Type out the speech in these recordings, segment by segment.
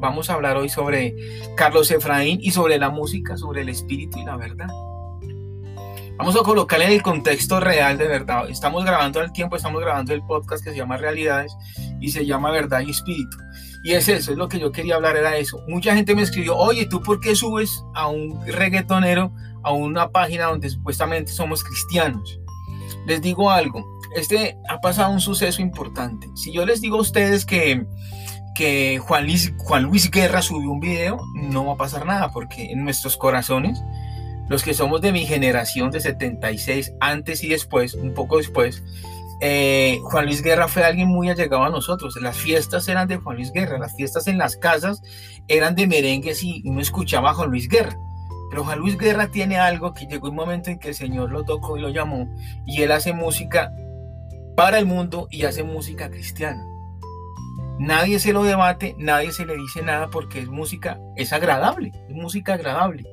Vamos a hablar hoy sobre Carlos Efraín y sobre la música, sobre el espíritu y la verdad. Vamos a colocarle en el contexto real de verdad. Estamos grabando al tiempo, estamos grabando el podcast que se llama Realidades y se llama Verdad y Espíritu. Y es eso, es lo que yo quería hablar, era eso. Mucha gente me escribió, oye, ¿tú por qué subes a un reggaetonero a una página donde supuestamente somos cristianos? Les digo algo, este ha pasado un suceso importante. Si yo les digo a ustedes que, que Juan, Luis, Juan Luis Guerra subió un video, no va a pasar nada, porque en nuestros corazones, los que somos de mi generación de 76, antes y después, un poco después, eh, Juan Luis Guerra fue alguien muy allegado a nosotros. Las fiestas eran de Juan Luis Guerra, las fiestas en las casas eran de merengues y uno escuchaba a Juan Luis Guerra. Pero Juan Luis Guerra tiene algo que llegó un momento en que el Señor lo tocó y lo llamó y él hace música para el mundo y hace música cristiana. Nadie se lo debate, nadie se le dice nada porque es música, es agradable, es música agradable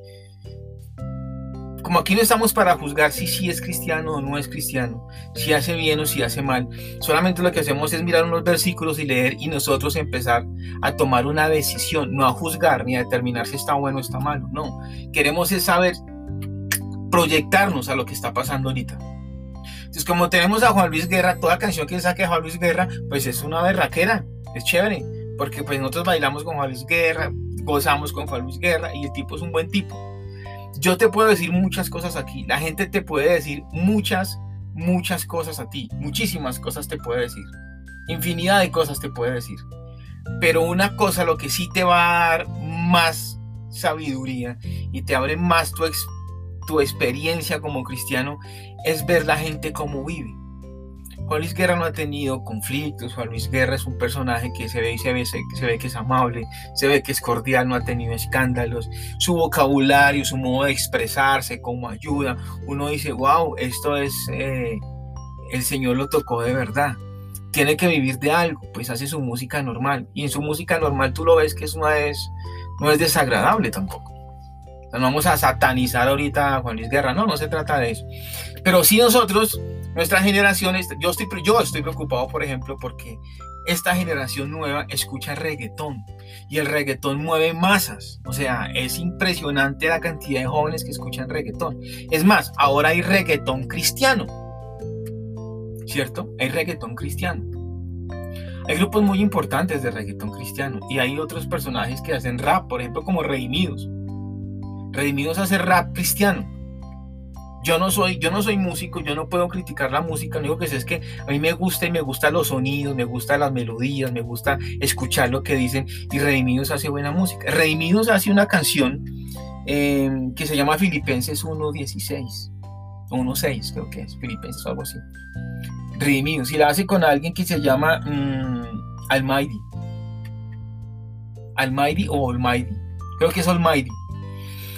como aquí no estamos para juzgar si sí es cristiano o no es cristiano, si hace bien o si hace mal, solamente lo que hacemos es mirar unos versículos y leer y nosotros empezar a tomar una decisión, no a juzgar ni a determinar si está bueno o está malo, no. Queremos es saber proyectarnos a lo que está pasando ahorita. Entonces, como tenemos a Juan Luis Guerra, toda canción que saque Juan Luis Guerra, pues es una berraquera, es chévere, porque pues nosotros bailamos con Juan Luis Guerra, gozamos con Juan Guerra y el tipo es un buen tipo yo te puedo decir muchas cosas aquí. La gente te puede decir muchas, muchas cosas a ti. Muchísimas cosas te puede decir. Infinidad de cosas te puede decir. Pero una cosa, lo que sí te va a dar más sabiduría y te abre más tu, tu experiencia como cristiano, es ver la gente cómo vive. Juan Luis Guerra no ha tenido conflictos, Juan Luis Guerra es un personaje que se ve y se ve, se, ve que es amable, se ve que es cordial, no ha tenido escándalos, su vocabulario, su modo de expresarse, cómo ayuda, uno dice, wow, esto es, eh, el Señor lo tocó de verdad. Tiene que vivir de algo, pues hace su música normal. Y en su música normal tú lo ves que eso no es, no es desagradable tampoco. no vamos a satanizar ahorita a Juan Luis Guerra, no, no se trata de eso. Pero sí nosotros nuestra generación, yo estoy, yo estoy preocupado, por ejemplo, porque esta generación nueva escucha reggaetón y el reggaetón mueve masas. O sea, es impresionante la cantidad de jóvenes que escuchan reggaetón. Es más, ahora hay reggaetón cristiano. ¿Cierto? Hay reggaetón cristiano. Hay grupos muy importantes de reggaetón cristiano y hay otros personajes que hacen rap, por ejemplo, como Redimidos. Redimidos hace rap cristiano yo no soy, yo no soy músico, yo no puedo criticar la música, lo único que sé es que a mí me gusta y me gustan los sonidos, me gustan las melodías, me gusta escuchar lo que dicen y Redimidos hace buena música. Redimidos hace una canción em, que se llama Filipenses 1.16 o 1.6 creo que es, Filipenses algo así. Redimidos y la hace con alguien que se llama um, Almighty. Almighty o Almighty, creo que es Almighty.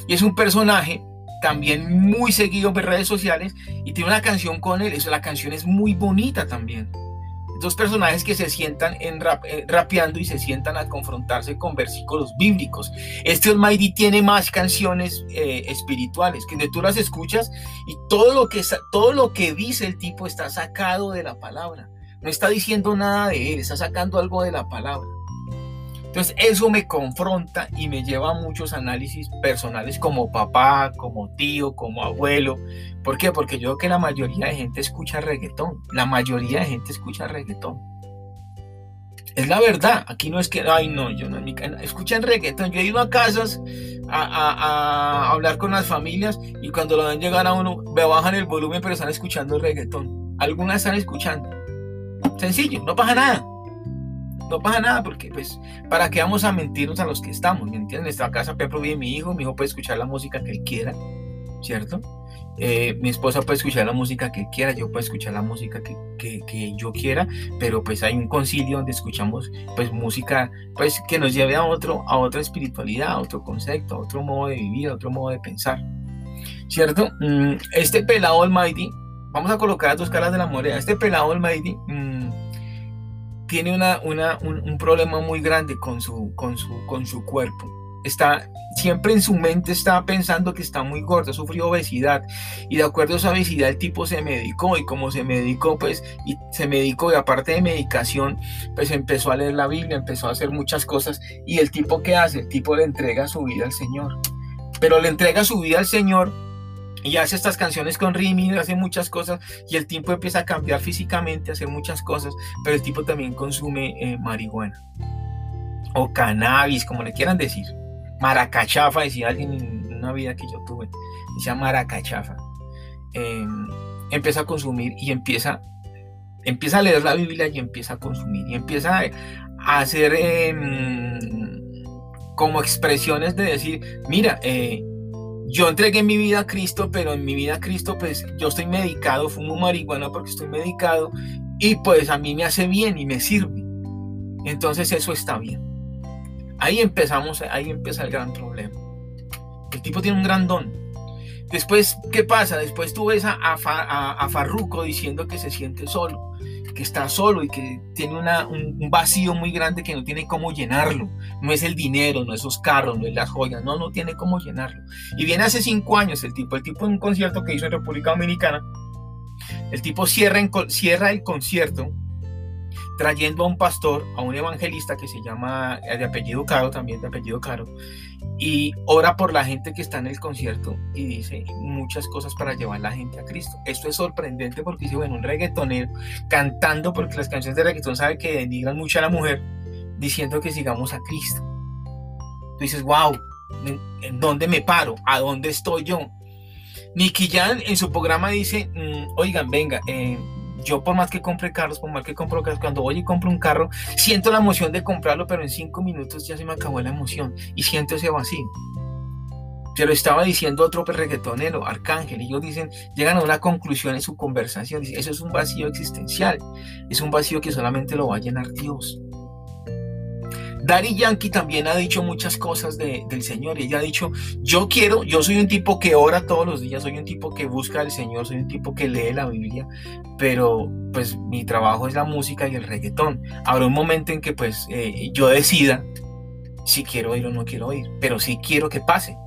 Y es un personaje también muy seguido en redes sociales y tiene una canción con él. Eso, la canción es muy bonita también. Dos personajes que se sientan en rap, eh, rapeando y se sientan a confrontarse con versículos bíblicos. Este Almighty tiene más canciones eh, espirituales que tú las escuchas y todo lo, que, todo lo que dice el tipo está sacado de la palabra. No está diciendo nada de él, está sacando algo de la palabra. Entonces eso me confronta y me lleva a muchos análisis personales como papá, como tío, como abuelo. ¿Por qué? Porque yo creo que la mayoría de gente escucha reggaetón. La mayoría de gente escucha reggaetón. Es la verdad. Aquí no es que, ay no, yo no Escuchan reggaetón. Yo he ido a casas a, hablar con las familias y cuando lo ven llegar a uno, me bajan el volumen pero están escuchando reggaetón. Algunas están escuchando. Sencillo, no pasa nada no pasa nada porque pues para qué vamos a mentirnos a los que estamos, ¿me entienden? En esta casa Pedro vive mi hijo, mi hijo puede escuchar la música que él quiera, ¿cierto? Eh, mi esposa puede escuchar la música que quiera, yo puedo escuchar la música que, que, yo quiera, pero pues hay un concilio donde escuchamos pues música pues que nos lleve a otro, a otra espiritualidad, a otro concepto, a otro modo de vivir, a otro modo de pensar, ¿cierto? Mm, este pelado Almighty, vamos a colocar dos caras de la moneda, este pelado Almighty tiene una, un, problema muy grande con su, con, su, con su cuerpo. está siempre en su mente está pensando que está muy gordo, sufrió obesidad y de acuerdo a esa obesidad el tipo se medicó y como se medicó pues y se medicó y aparte de medicación pues empezó a leer la Biblia, empezó a hacer muchas cosas y el tipo que hace, el tipo le entrega su vida al Señor, pero le entrega su vida al Señor y hace estas canciones con Rimi, hace muchas cosas y el tipo empieza a cambiar físicamente, a hacer muchas cosas, pero el tipo también consume eh, marihuana o cannabis, como le quieran decir. Maracachafa, decía alguien en una vida que yo tuve, decía Maracachafa. Em, empieza a consumir y empieza, empieza a leer la Biblia y empieza a consumir y empieza a hacer em, como expresiones de decir, mira, eh, yo entregué mi vida a Cristo, pero en mi vida a Cristo, pues yo estoy medicado, fumo marihuana porque estoy medicado y pues a mí me hace bien y me sirve. Entonces eso está bien. Ahí empezamos, ahí empieza el gran problema. El tipo tiene un gran don. Después, ¿qué pasa? Después tú ves a, a, Farruco diciendo que se siente solo, está solo y que tiene un, vacío muy grande que no tiene cómo llenarlo. No es el dinero, no esos carros, no es las joyas, no, no tiene cómo llenarlo. Y viene hace cinco años el tipo, el tipo en un concierto que hizo en República Dominicana, el tipo cierra, cierra el concierto trayendo a un pastor, a un evangelista que se llama eh, de apellido Caro, también de apellido Caro, y ora por la gente que está en el concierto y dice muchas cosas para llevar a la gente a Cristo. Esto es sorprendente porque dice, bueno, un reggaetonero cantando, porque las canciones de reggaeton sabe que denigran mucho a la mujer, diciendo que sigamos a Cristo. Tú dices, wow, ¿en, dónde me paro? ¿A dónde estoy yo? Nicky Jan en su programa dice, mm, oigan, venga, eh, yo por más que compre carros, por más que compro carros, cuando voy y compro un carro, siento la emoción de comprarlo, pero en cinco minutos ya se me acabó la emoción y siento ese vacío. Se lo estaba diciendo otro reggaetonero, Arcángel, y ellos dicen, llegan a una conclusión en su conversación, dicen, eso es un vacío existencial, es un vacío que solamente lo va a llenar Dios. Daddy Yankee también ha dicho muchas cosas del Señor ella ha dicho, yo quiero, yo soy un tipo que ora todos los días, soy un tipo que busca al Señor, soy un tipo que lee la Biblia, pero pues mi trabajo es la música y el reggaetón. Habrá un momento en que pues eh, yo decida si quiero ir o no quiero ir, pero sí quiero que pase.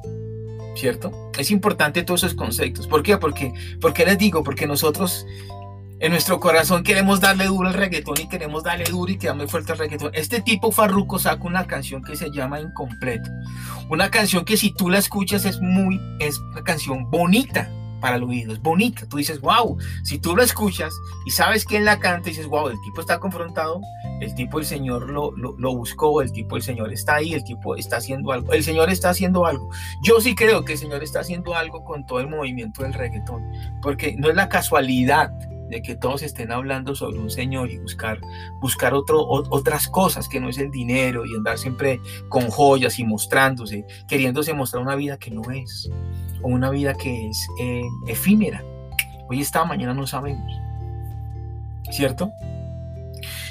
¿Cierto? Es importante todos esos conceptos. ¿Por qué? Porque, porque les digo, porque nosotros en nuestro corazón queremos darle duro al reggaetón y queremos darle duro y quedarme fuerte al reggaetón. Este tipo Farruko saca una canción que se llama Incompleto. Una canción que si tú la escuchas es muy, es una canción bonita para el oído, es bonita. Tú dices, wow, si tú la escuchas y sabes quién la canta, dices, wow, el tipo está confrontado, el tipo el Señor lo, lo, lo buscó, el tipo el Señor está ahí, el tipo está haciendo algo, el Señor está haciendo algo. Yo sí creo que el Señor está haciendo algo con todo el movimiento del reggaetón, porque no es la casualidad que todos estén hablando sobre un Señor y buscar, buscar otras cosas que no es el dinero y andar siempre con joyas y mostrándose, queriéndose mostrar una vida que no es, o una vida que es eh, efímera. Hoy está, mañana no sabemos. ¿Cierto?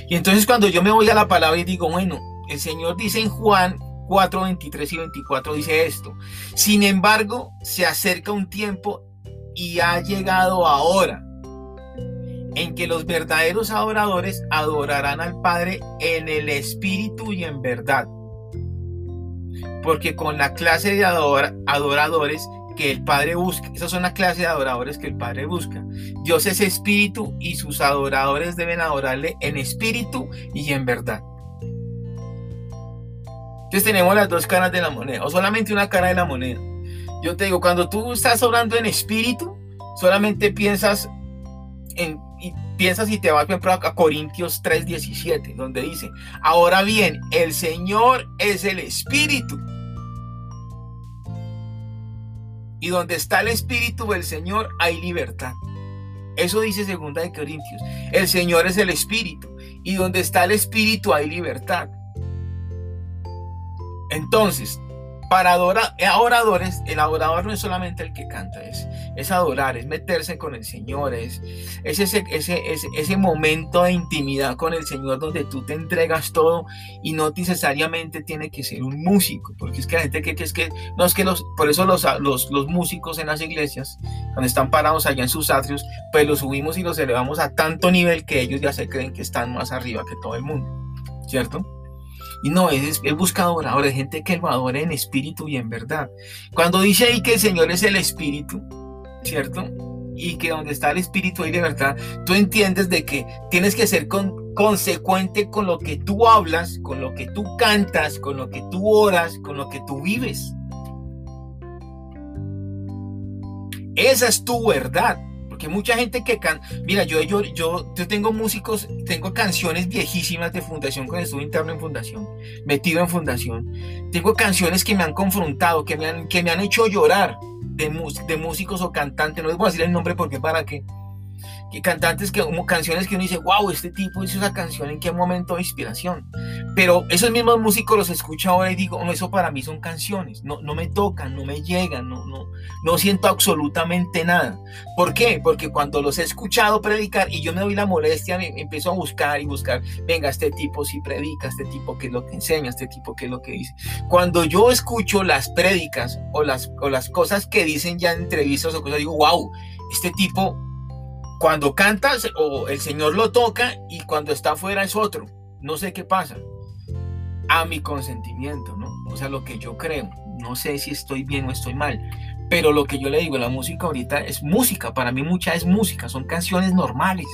Y entonces cuando yo me voy a la palabra y digo, bueno, el Señor dice en Juan 4, 23 y 24, dice esto, sin embargo, se acerca un tiempo y ha llegado ahora en que los verdaderos adoradores adorarán al Padre en el Espíritu y en verdad. Porque con la clase de adoradores que el Padre busca, esas son las clases de adoradores que el Padre busca. Dios es espíritu y sus adoradores deben adorarle en espíritu y en verdad. Entonces tenemos las dos caras de la moneda, o solamente una cara de la moneda. Yo te digo, cuando tú estás orando en espíritu, solamente piensas en y piensas y te vas, a Corintios 3:17, donde dice, ahora bien, el Señor es el Espíritu. Y donde está el Espíritu del Señor hay libertad. Eso dice segunda de Corintios. El Señor es el Espíritu. Y donde está el Espíritu hay libertad. Entonces, para adorar, adoradores, el adorador no es solamente el que canta, es, adorar, es meterse con el Señor, es, ese, momento de intimidad con el Señor donde tú te entregas todo y no necesariamente tiene que ser un músico, porque es que la gente que, que es que, no es que los, por eso los, los músicos en las iglesias, cuando están parados allá en sus atrios, pues los subimos y los elevamos a tanto nivel que ellos ya se creen que están más arriba que todo el mundo, ¿cierto? Y no, es, él busca adoradores, gente que lo adore en espíritu y en verdad. Cuando dice ahí que el Señor es el espíritu, ¿cierto? Y que donde está el espíritu hay de verdad, tú entiendes de que tienes que ser consecuente con lo que tú hablas, con lo que tú cantas, con lo que tú oras, con lo que tú vives. Esa es tu verdad. Mucha gente que canta, mira, yo, yo, yo, yo tengo músicos, tengo canciones viejísimas de Fundación cuando estuve interno en Fundación, metido en Fundación. Tengo canciones que me han confrontado, que me han, que me han hecho llorar de, de músicos o cantantes. No les voy a decir el nombre porque para qué cantantes que como canciones que uno dice, wow, este tipo hizo esa canción en qué momento de inspiración. Pero esos mismos músicos los escucho ahora y digo, no, eso para mí son canciones, no, no me tocan, no me llegan, no, no, no siento absolutamente nada. ¿Por qué? Porque cuando los he escuchado predicar y yo me doy la molestia, me, empiezo a buscar y buscar, venga, este tipo sí predica, este tipo qué es lo que enseña, este tipo qué es lo que dice. Cuando yo escucho las prédicas o las, o las cosas que dicen ya en entrevistas o cosas, digo, wow, este tipo cuando canta o el Señor lo toca y cuando está afuera es otro. No sé qué pasa. A mi consentimiento, ¿no? O sea, lo que yo creo. No sé si estoy bien o estoy mal. Pero lo que yo le digo, la música ahorita es música. Para mí mucha es música. Son canciones normales.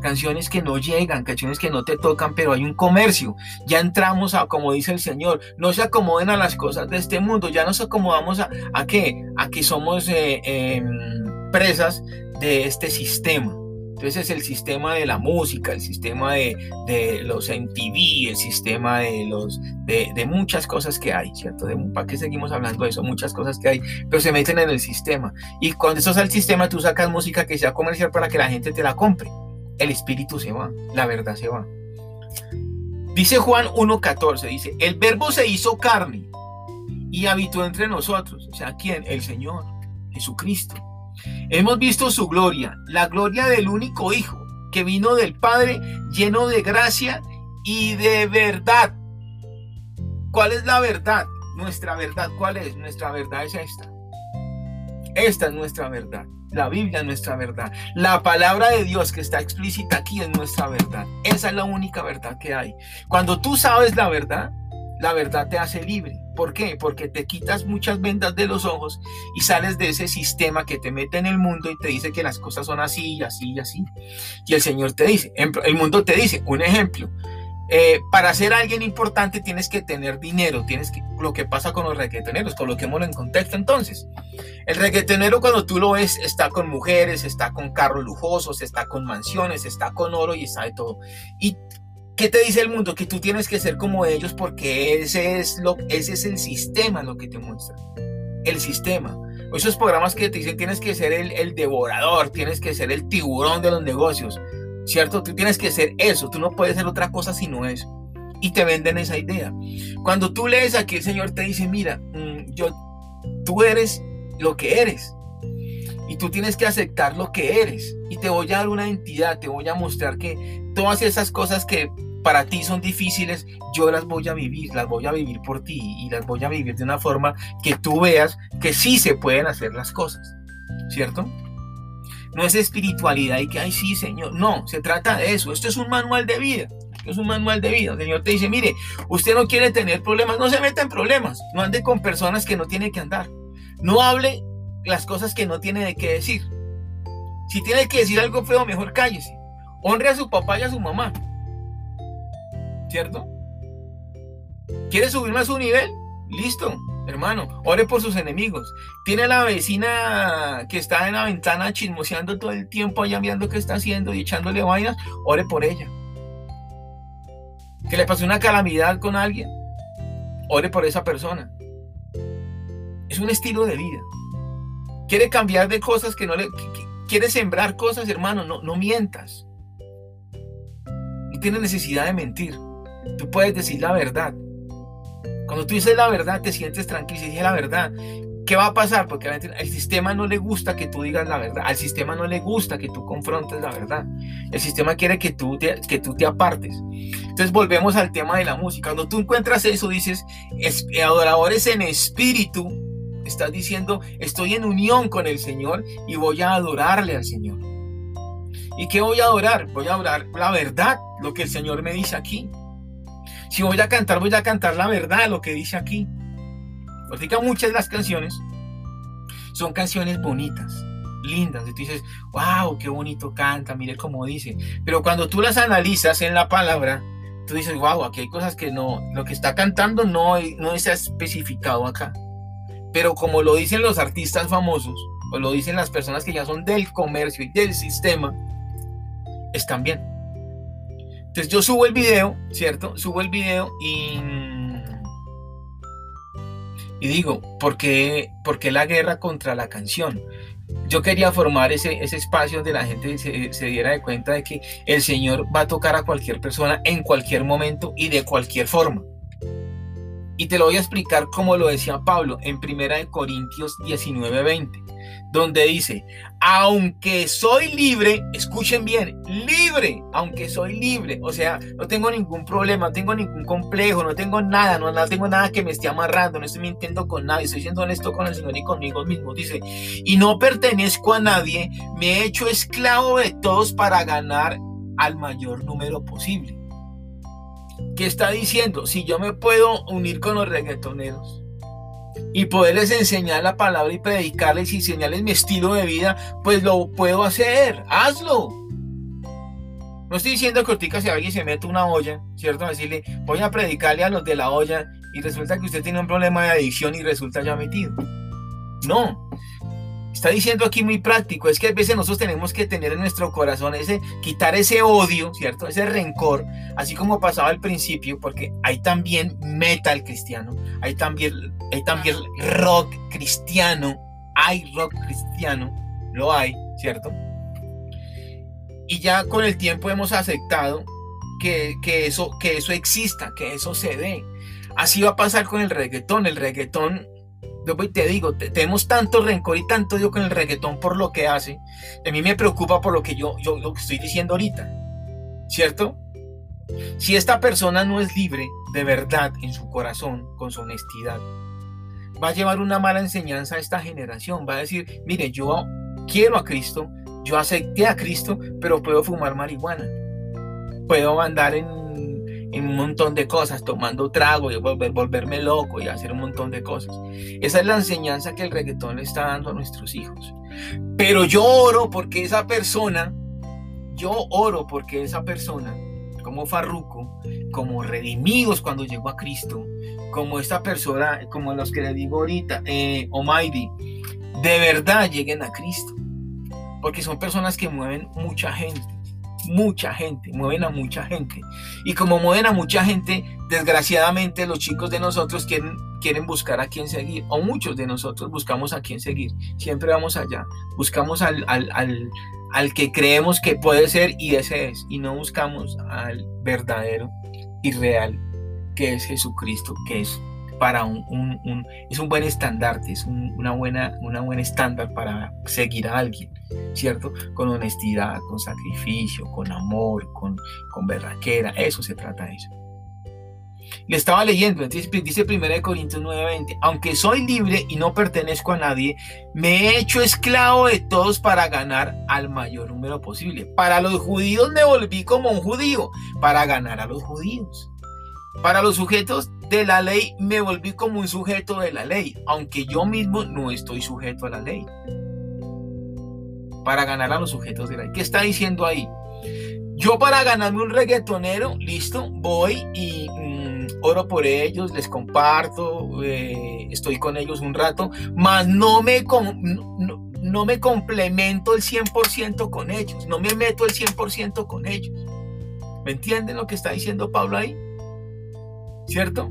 Canciones que no llegan, canciones que no te tocan, pero hay un comercio. Ya entramos a, como dice el Señor, no se acomoden a las cosas de este mundo. Ya nos acomodamos a, a qué? A que somos eh, em, presas de este sistema. Entonces es el sistema de la música, el sistema de, de los MTV, el sistema de, los, de, muchas cosas que hay, ¿cierto? De, ¿Para qué seguimos hablando de eso? Muchas cosas que hay, pero se meten en el sistema. Y cuando estás al sistema, tú sacas música que sea comercial para que la gente te la compre. El espíritu se va, la verdad se va. Dice Juan 1.14, dice, el verbo se hizo carne y habitó entre nosotros. O sea, ¿quién? El Señor, Jesucristo. Hemos visto su gloria, la gloria del único Hijo, que vino del Padre lleno de gracia y de verdad. ¿Cuál es la verdad? Nuestra verdad, ¿cuál es? Nuestra verdad es esta. Esta es nuestra verdad. La Biblia es nuestra verdad. La palabra de Dios que está explícita aquí es nuestra verdad. Esa es la única verdad que hay. Cuando tú sabes la verdad, la verdad te hace libre. ¿Por qué? Porque te quitas muchas vendas de los ojos y sales de ese sistema que te mete en el mundo y te dice que las cosas son así y así y así. Y el Señor te dice, el mundo te dice, un ejemplo, eh, para ser alguien importante tienes que tener dinero, tienes que, lo que pasa con los reggaetoneros, coloquémoslo en contexto entonces. El reggaetonero cuando tú lo ves está con mujeres, está con carros lujosos, está con mansiones, está con oro y está de todo. Y ¿Qué te dice el mundo? Que tú tienes que ser como ellos porque ese es, lo, ese es el sistema lo que te muestra. El sistema. Esos programas que te dicen tienes que ser el, el devorador, tienes que ser el tiburón de los negocios, ¿cierto? Tú tienes que ser eso, tú no puedes ser otra cosa sino eso. Y te venden esa idea. Cuando tú lees aquí, el Señor te dice, mira, mm, yo, tú eres lo que eres. Y tú tienes que aceptar lo que eres. Y te voy a dar una entidad, te voy a mostrar que todas esas cosas que para ti son difíciles, yo las voy a vivir, las voy a vivir por ti y las voy a vivir de una forma que tú veas que sí se pueden hacer las cosas, ¿cierto? No es espiritualidad y que, ay, sí, Señor, no, se trata de eso, esto es un manual de vida, es un manual de vida. El Señor te dice, mire, usted no quiere tener problemas, no se meta en problemas, no ande con personas que no tiene que andar, no hable las cosas que no tiene de qué decir. Si tiene que decir algo feo, mejor cállese. Honre a su papá y a su mamá. ¿Cierto? ¿Quiere subirme a su nivel? Listo, hermano. Ore por sus enemigos. Tiene la vecina que está en la ventana chismoseando todo el tiempo allá viendo qué está haciendo y echándole vainas. Ore por ella. Que le pasó una calamidad con alguien. Ore por esa persona. Es un estilo de vida. Quiere cambiar de cosas que no le... quiere sembrar cosas, hermano. No, no mientas tienes necesidad de mentir. Tú puedes decir la verdad. Cuando tú dices la verdad, te sientes tranquilo. Si dije la verdad, ¿qué va a pasar? Porque al sistema no le gusta que tú digas la verdad. Al sistema no le gusta que tú confrontes la verdad. El sistema quiere que tú te, que tú te apartes. Entonces volvemos al tema de la música. Cuando tú encuentras eso, dices, adoradores en espíritu. Estás diciendo, estoy en unión con el Señor y voy a adorarle al Señor. ¿Y qué voy a adorar? Voy a adorar la verdad, lo que el Señor me dice aquí. Si voy a cantar, voy a cantar la verdad, lo que dice aquí. Porque muchas de las canciones son canciones bonitas, lindas. Y tú dices, wow, qué bonito canta, mire cómo dice. Pero cuando tú las analizas en la palabra, tú dices, wow, aquí hay cosas que no, lo que está cantando no, no es especificado acá. Pero como lo dicen los artistas famosos, o lo dicen las personas que ya son del comercio y del sistema, están bien. Entonces yo subo el video, ¿cierto? Subo el video y, y digo, ¿por qué, ¿por qué la guerra contra la canción? Yo quería formar ese, ese espacio donde la gente se, diera de cuenta de que el Señor va a tocar a cualquier persona en cualquier momento y de cualquier forma. Y te lo voy a explicar como lo decía Pablo en 1 Corintios 19:20 donde dice, aunque soy libre, escuchen bien, libre, aunque soy libre, o sea, no tengo ningún problema, no tengo ningún complejo, no tengo nada, no, tengo nada que me esté amarrando, no estoy mintiendo con nadie, estoy siendo honesto con el Señor y conmigo mismo, dice, y no pertenezco a nadie, me he hecho esclavo de todos para ganar al mayor número posible. ¿Qué está diciendo? Si yo me puedo unir con los reggaetoneros, y poderles enseñar la palabra y predicarles y enseñarles mi estilo de vida, pues lo puedo hacer. Hazlo. No estoy diciendo que ahorita si alguien se mete una olla, ¿cierto? Decirle, voy a predicarle a los de la olla y resulta que usted tiene un problema de adicción y resulta ya metido. No, está diciendo aquí muy práctico, es que a veces nosotros tenemos que tener en nuestro corazón ese, quitar ese odio, ¿cierto? Ese rencor, así como pasaba al principio, porque hay también metal cristiano, hay también, hay también rock cristiano, hay rock cristiano, lo hay, ¿cierto? Y ya con el tiempo hemos aceptado que, que, eso, que eso exista, que eso se dé. Así va a pasar con el reggaetón. El reggaetón yo te digo, tenemos tanto rencor y tanto odio con el reggaetón por lo que hace. A mí me preocupa por lo que yo, yo lo que estoy diciendo ahorita. ¿Cierto? Si esta persona no es libre de verdad en su corazón, con su honestidad, va a llevar una mala enseñanza a esta generación. Va a decir, mire, yo quiero a Cristo, yo acepté a Cristo, pero puedo fumar marihuana. Puedo andar en en un montón de cosas, tomando trago y volver, volverme loco y hacer un montón de cosas. Esa es la enseñanza que el reggaetón le está dando a nuestros hijos. Pero yo oro porque esa persona, yo oro porque esa persona, como Farruco, como redimidos cuando llegó a Cristo, como esta persona, como los que le digo ahorita, eh, Almighty, de verdad lleguen a Cristo. Porque son personas que mueven mucha gente mucha gente, mueven a mucha gente. Y como mueven a mucha gente, desgraciadamente los chicos de nosotros quieren, quieren buscar a quién seguir, o muchos de nosotros buscamos a quién seguir. Siempre vamos allá, buscamos al, al, al, al que creemos que puede ser y ese es, y no buscamos al verdadero y real, que es Jesucristo, que es para un, un, es un buen estandarte, es una, buena, una buen estándar para seguir a alguien, ¿cierto? Con honestidad, con sacrificio, con amor, con, con berraquera, eso se trata de eso. Le estaba leyendo, dice 1 Corintios 9:20, aunque soy libre y no pertenezco a nadie, me he hecho esclavo de todos para ganar al mayor número posible. Para los judíos me volví como un judío, para ganar a los judíos. Para los sujetos de la ley me volví como un sujeto de la ley, aunque yo mismo no estoy sujeto a la ley. Para ganar a los sujetos de la ley. ¿Qué está diciendo ahí? Yo para ganarme un reggaetonero, listo, voy y mm, oro por ellos, les comparto, eh, estoy con ellos un rato, mas no me, no, no me complemento el 100% con ellos, no me meto el 100% con ellos. ¿Me entienden lo que está diciendo Pablo ahí? ¿Cierto?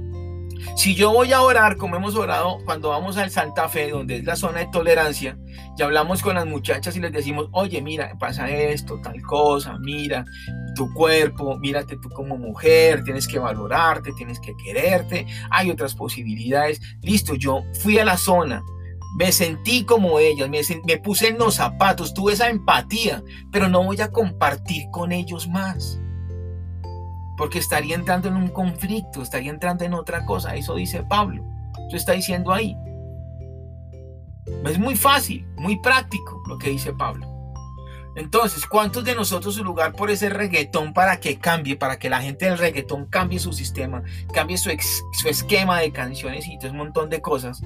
Si yo voy a orar, como hemos orado cuando vamos al Santa Fe, donde es la zona de tolerancia, y hablamos con las muchachas y les decimos, oye, mira, pasa esto, tal cosa, mira tu cuerpo, mírate tú como mujer, tienes que valorarte, tienes que quererte, hay otras posibilidades. Listo, yo fui a la zona, me sentí como ellas, me, me puse en los zapatos, tuve esa empatía, pero no voy a compartir con ellos más porque estaría entrando en un conflicto, estaría entrando en otra cosa. Eso dice Pablo. Eso está diciendo ahí. Es muy fácil, muy práctico lo que dice Pablo. Entonces, ¿cuántos de nosotros su lugar por ese reggaetón para que cambie, para que la gente del reggaetón cambie su sistema, cambie su, esquema de canciones y todo un montón de cosas?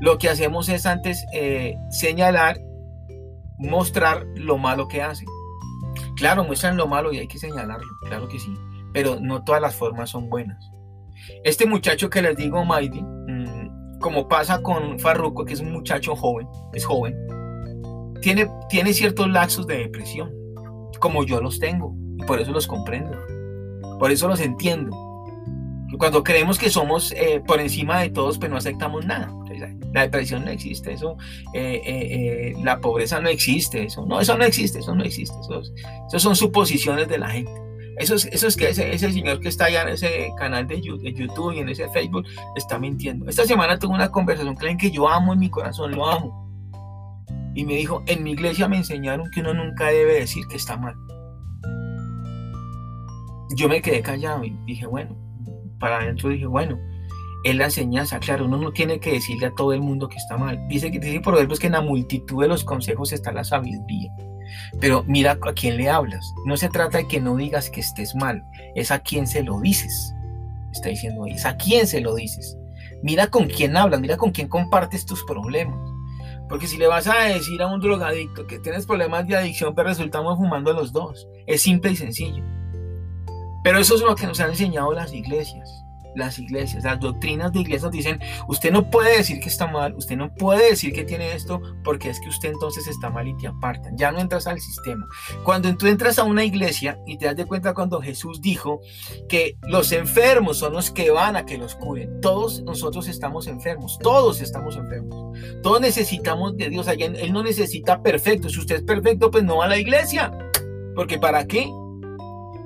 Lo que hacemos es antes eh, señalar, mostrar lo malo que hace. Claro, muestran lo malo y hay que señalarlo, claro que sí, pero no todas las formas son buenas. Este muchacho que les digo, Maidi, mm, como pasa con Farruko, que es un muchacho joven, es joven, tiene, tiene ciertos lapsos de depresión, como yo los tengo, y por eso los comprendo, por eso los entiendo. Cuando creemos que somos eh, por encima de todos, pues no aceptamos nada. La depresión no existe, eso, eh, eh, la pobreza no existe, eso no, eso no existe, eso no existe, eso, son suposiciones de la gente. Eso es, eso es que ese, ese, señor que está allá en ese canal de YouTube y en ese Facebook está mintiendo. Esta semana tuve una conversación con que yo amo en mi corazón, lo amo y me dijo, en mi iglesia me enseñaron que uno nunca debe decir que está mal. Yo me quedé callado y dije, bueno, para adentro dije, bueno, es la enseñanza, claro, uno no tiene que decirle a todo el mundo que está mal. Dice que dice Proverbios que en la multitud de los consejos está la sabiduría. Pero mira a quién le hablas. No se trata de que no digas que estés mal, es a quién se lo dices. Está diciendo ahí, es a quién se lo dices. Mira con quién hablas, mira con quién compartes tus problemas. Porque si le vas a decir a un drogadicto que tienes problemas de adicción, pero pues resultamos fumando los dos. Es simple y sencillo. Pero eso es lo que nos han enseñado las iglesias las iglesias, las doctrinas de iglesias dicen, usted no puede decir que está mal, usted no puede decir que tiene esto, porque es que usted entonces está mal y te apartan, ya no entras al sistema. Cuando tú entras a una iglesia y te das de cuenta cuando Jesús dijo que los enfermos son los que van a que los curen, todos nosotros estamos enfermos, todos estamos enfermos, todos necesitamos de Dios, Él no necesita perfecto, si usted es perfecto, pues no va a la iglesia, porque ¿para qué?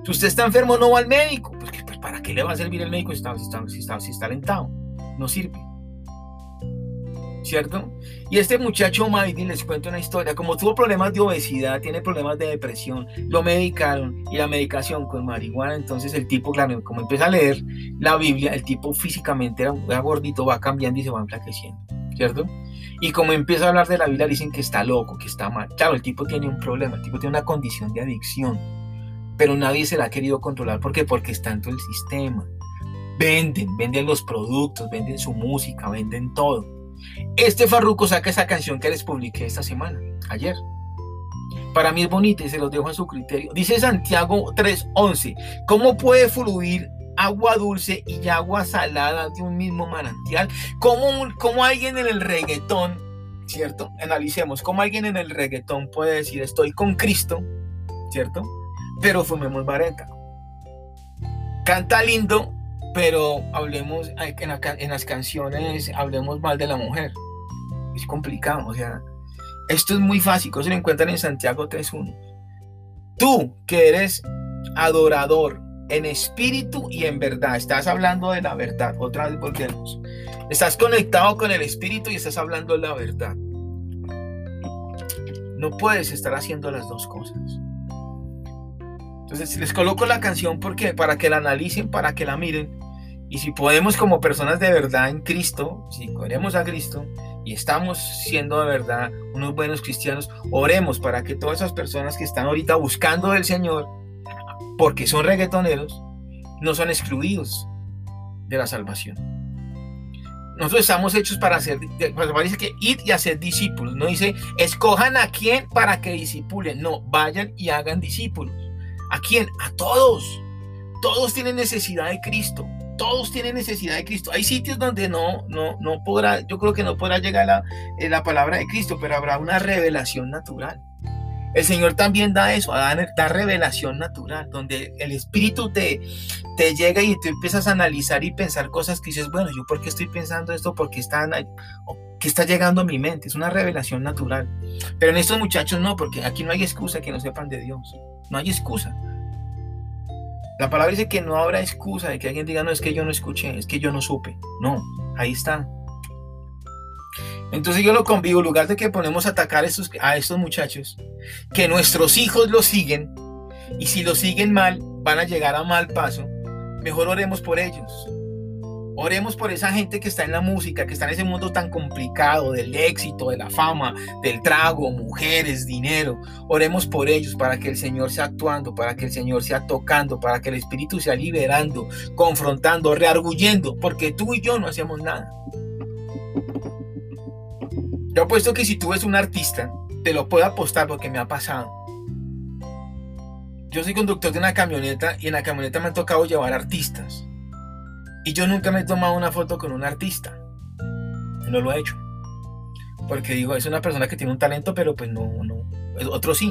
Si usted está enfermo, no va al médico. Porque, ¿para qué le va a servir el médico si está, si está, si está, alentado? No sirve. ¿Cierto? Y este muchacho Maidi, les cuento una historia, como tuvo problemas de obesidad, tiene problemas de depresión, lo medicaron y la medicación con marihuana, entonces el tipo, claro, como empieza a leer la Biblia, el tipo físicamente era, era gordito, va cambiando y se va enflaqueciendo, ¿cierto? Y como empieza a hablar de la Biblia, dicen que está loco, que está mal. Claro, el tipo tiene un problema, el tipo tiene una condición de adicción pero nadie se la ha querido controlar. ¿Por qué? Porque está en todo el sistema. Venden, venden los productos, venden su música, venden todo. Este Farruko saca esa canción que les publiqué esta semana, ayer. Para mí es bonita y se los dejo a su criterio. Dice Santiago 3:11, ¿cómo puede fluir agua dulce y agua salada de un mismo manantial? ¿Cómo, cómo alguien en el reggaetón, ¿cierto? Analicemos, ¿cómo alguien en el reggaetón puede decir estoy con Cristo, ¿cierto? Pero fumemos vareta. Canta lindo, pero hablemos en, las canciones, hablemos mal de la mujer. Es complicado, o sea, esto es muy fácil, se lo encuentran en Santiago 3.1. Tú que eres adorador en espíritu y en verdad, estás hablando de la verdad, otra vez volvemos. Estás conectado con el espíritu y estás hablando de la verdad. No puedes estar haciendo las dos cosas. Entonces les coloco la canción porque para que la analicen, para que la miren. Y si podemos como personas de verdad en Cristo, si queremos a Cristo y estamos siendo de verdad unos buenos cristianos, oremos para que todas esas personas que están ahorita buscando del Señor, porque son reggaetoneros, no son excluidos de la salvación. Nosotros estamos hechos para hacer, parece que ir y hacer discípulos. No dice, escojan a quién para que discipulen. No, vayan y hagan discípulos. ¿A quién? A todos. Todos tienen necesidad de Cristo. Todos tienen necesidad de Cristo. Hay sitios donde no, no, no podrá, yo creo que no podrá llegar la, eh, la palabra de Cristo, pero habrá una revelación natural. El Señor también da eso, da, da revelación natural, donde el Espíritu te, te llega y tú empiezas a analizar y pensar cosas que dices, bueno, ¿yo por qué estoy pensando esto? ¿Por qué está llegando a mi mente? Es una revelación natural. Pero en estos muchachos no, porque aquí no hay excusa que no sepan de Dios. No hay excusa. La palabra dice que no habrá excusa de que alguien diga, no, es que yo no escuché, es que yo no supe. No, ahí está. Entonces yo lo convivo, en lugar de que ponemos a atacar a estos, a muchachos, que nuestros hijos los siguen, y si los siguen mal, van a llegar a mal paso, mejor oremos por ellos. Oremos por esa gente que está en la música, que está en ese mundo tan complicado del éxito, de la fama, del trago, mujeres, dinero. Oremos por ellos para que el Señor sea actuando, para que el Señor sea tocando, para que el Espíritu sea liberando, confrontando, rearguyendo, porque tú y yo no hacemos nada. Yo apuesto que si tú ves un artista, te lo puedo apostar porque me ha pasado. Yo soy conductor de una camioneta y en la camioneta me ha tocado llevar artistas. Y yo nunca me he tomado una foto con un artista. No lo he hecho. Porque digo, es una persona que tiene un talento, pero pues no, no. Otro sí.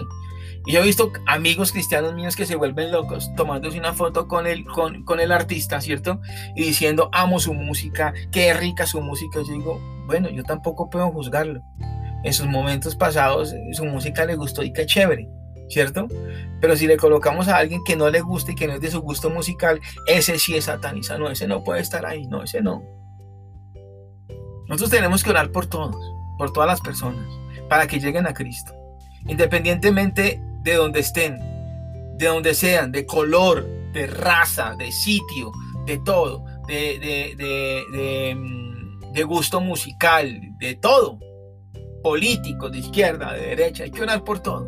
Y yo he visto amigos cristianos míos que se vuelven locos tomándose una foto con el, con, con el artista, ¿cierto? Y diciendo, amo su música, qué rica su música. Yo digo, bueno, yo tampoco puedo juzgarlo. En sus momentos pasados su música le gustó y qué chévere. ¿cierto? Pero si le colocamos a alguien que no le gusta y que no es de su gusto musical, ese sí es satanista, no, ese no puede estar ahí, no, ese no. Nosotros tenemos que orar por todos, por todas las personas, para que lleguen a Cristo, independientemente de donde estén, de donde sean, de color, de raza, de sitio, de todo, de, de, de, de, mm, gusto musical, de todo, político, de izquierda, de derecha, hay que orar por todos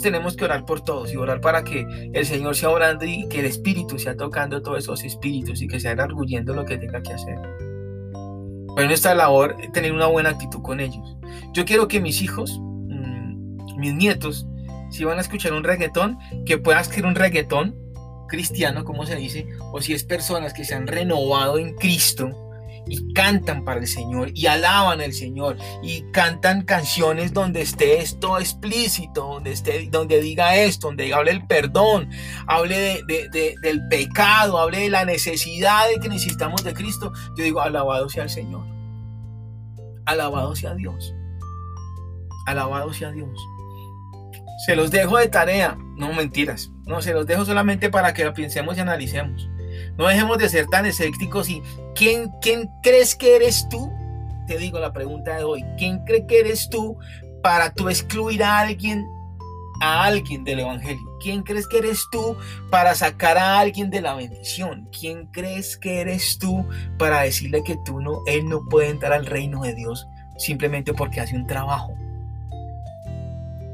tenemos que orar por todos y orar para que el Señor sea orando y que el Espíritu sea tocando todos esos espíritus y que sea arguyendo lo que tenga que hacer. Pues nuestra labor tener una buena actitud con ellos. Yo quiero que mis hijos, mm, mis nietos, si van a escuchar un reggaetón, que puedan escribir un reggaetón cristiano, como se dice, o si es personas que se han renovado en Cristo, y cantan para el Señor y alaban al Señor y cantan canciones donde esté esto explícito, donde, esté, donde diga esto, donde hable el perdón, hable de, del pecado, hable de la necesidad de que necesitamos de Cristo. Yo digo, alabado sea el Señor. Alabado sea Dios. Alabado sea Dios. Se los dejo de tarea. No mentiras. No, se los dejo solamente para que lo pensemos y analicemos. No dejemos de ser tan escépticos y ¿quién, ¿quién crees que eres tú? Te digo la pregunta de hoy. ¿Quién cree que eres tú para tú excluir a alguien, a alguien del Evangelio? ¿Quién crees que eres tú para sacar a alguien de la bendición? ¿Quién crees que eres tú para decirle que tú no, él no puede entrar al reino de Dios simplemente porque hace un trabajo?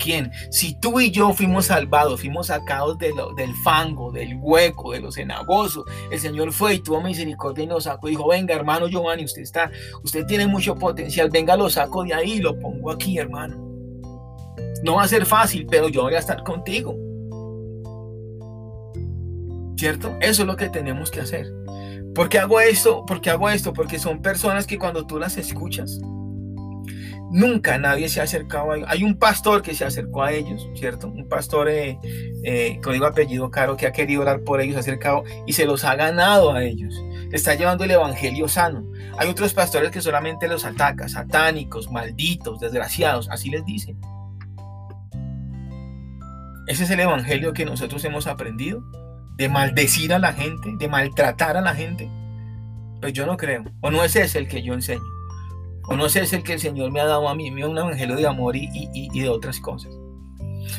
Quién? Si tú y yo fuimos salvados, fuimos sacados de del fango, del hueco, de los cenagosos, el Señor fue y tuvo misericordia y nos sacó dijo, venga hermano Giovanni, usted está, usted tiene mucho potencial, venga, lo saco de ahí y lo pongo aquí, hermano. No va a ser fácil, pero yo voy a estar contigo. ¿Cierto? Eso es lo que tenemos que hacer. ¿Por qué hago esto? ¿Por qué hago esto? Porque son personas que cuando tú las escuchas, Nunca nadie se ha acercado a ellos. Hay un pastor que se acercó a ellos, ¿cierto? Un pastor eh, eh, con apellido caro que ha querido orar por ellos, acercado y se los ha ganado a ellos. Está llevando el evangelio sano. Hay otros pastores que solamente los atacan, satánicos, malditos, desgraciados, así les dicen. Ese es el evangelio que nosotros hemos aprendido, de maldecir a la gente, de maltratar a la gente. Pues yo no creo, o no ese es el que yo enseño. O no sé, es el que el Señor me ha dado a mí, me un evangelio de amor y, de otras cosas.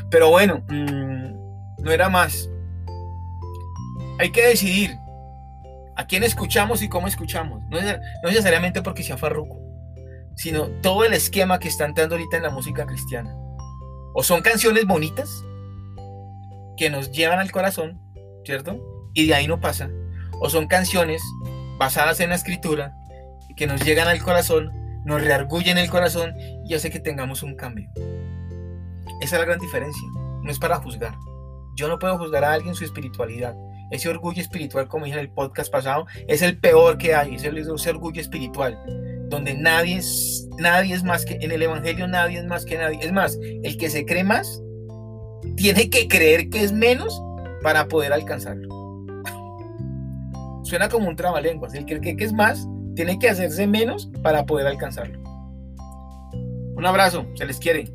Pero bueno, mm, no era más. Hay que decidir a quién escuchamos y cómo escuchamos. No, necesariamente porque sea farruco, sino todo el esquema que están dando ahorita en la música cristiana. O son canciones bonitas que nos llevan al corazón, ¿cierto? Y de ahí no pasa. O son canciones basadas en la escritura que nos llegan al corazón nos reargulle en el corazón y hace que tengamos un cambio. Esa es la gran diferencia. No es para juzgar. Yo no puedo juzgar a alguien su espiritualidad. Ese orgullo espiritual, como dije en el podcast pasado, es el peor que hay. Es ese orgullo espiritual. Donde nadie es, nadie es más que, en el Evangelio nadie es más que nadie. Es más, el que se cree más, tiene que creer que es menos para poder alcanzarlo. Suena como un trabalenguas. El que cree que es más, tiene que hacerse menos para poder alcanzarlo. Un abrazo, se les quiere.